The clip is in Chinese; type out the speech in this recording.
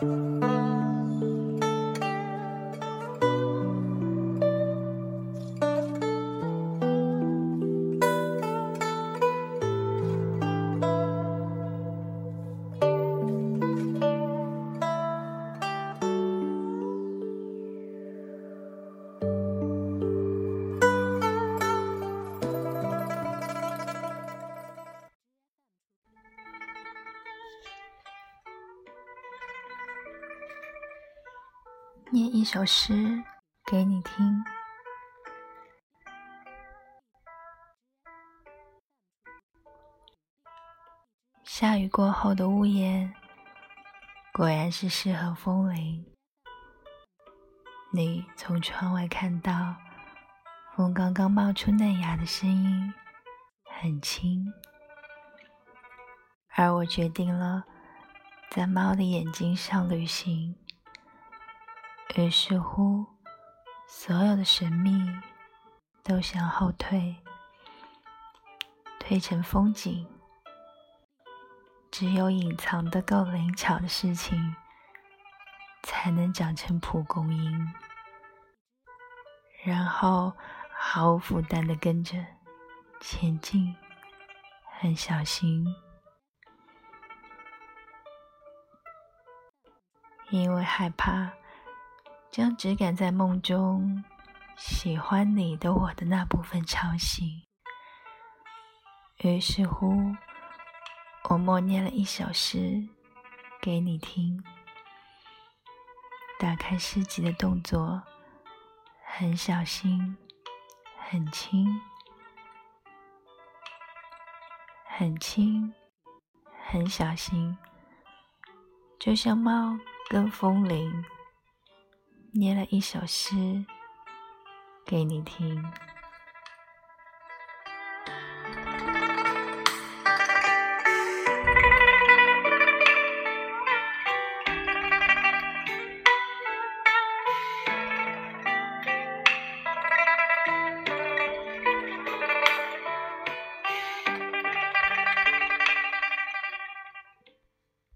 Música 念一首诗给你听。下雨过后的屋檐，果然是适合风铃。你从窗外看到，风刚刚冒出嫩芽的声音，很轻。而我决定了，在猫的眼睛上旅行。于是乎，所有的神秘都向后退，退成风景。只有隐藏的够灵巧的事情，才能长成蒲公英，然后毫无负担的跟着前进，很小心，因为害怕。将只敢在梦中喜欢你的我的那部分吵醒。于是乎，我默念了一首诗给你听。打开诗集的动作很小心，很轻，很轻，很小心，就像猫跟风铃。捏了一首诗给你听。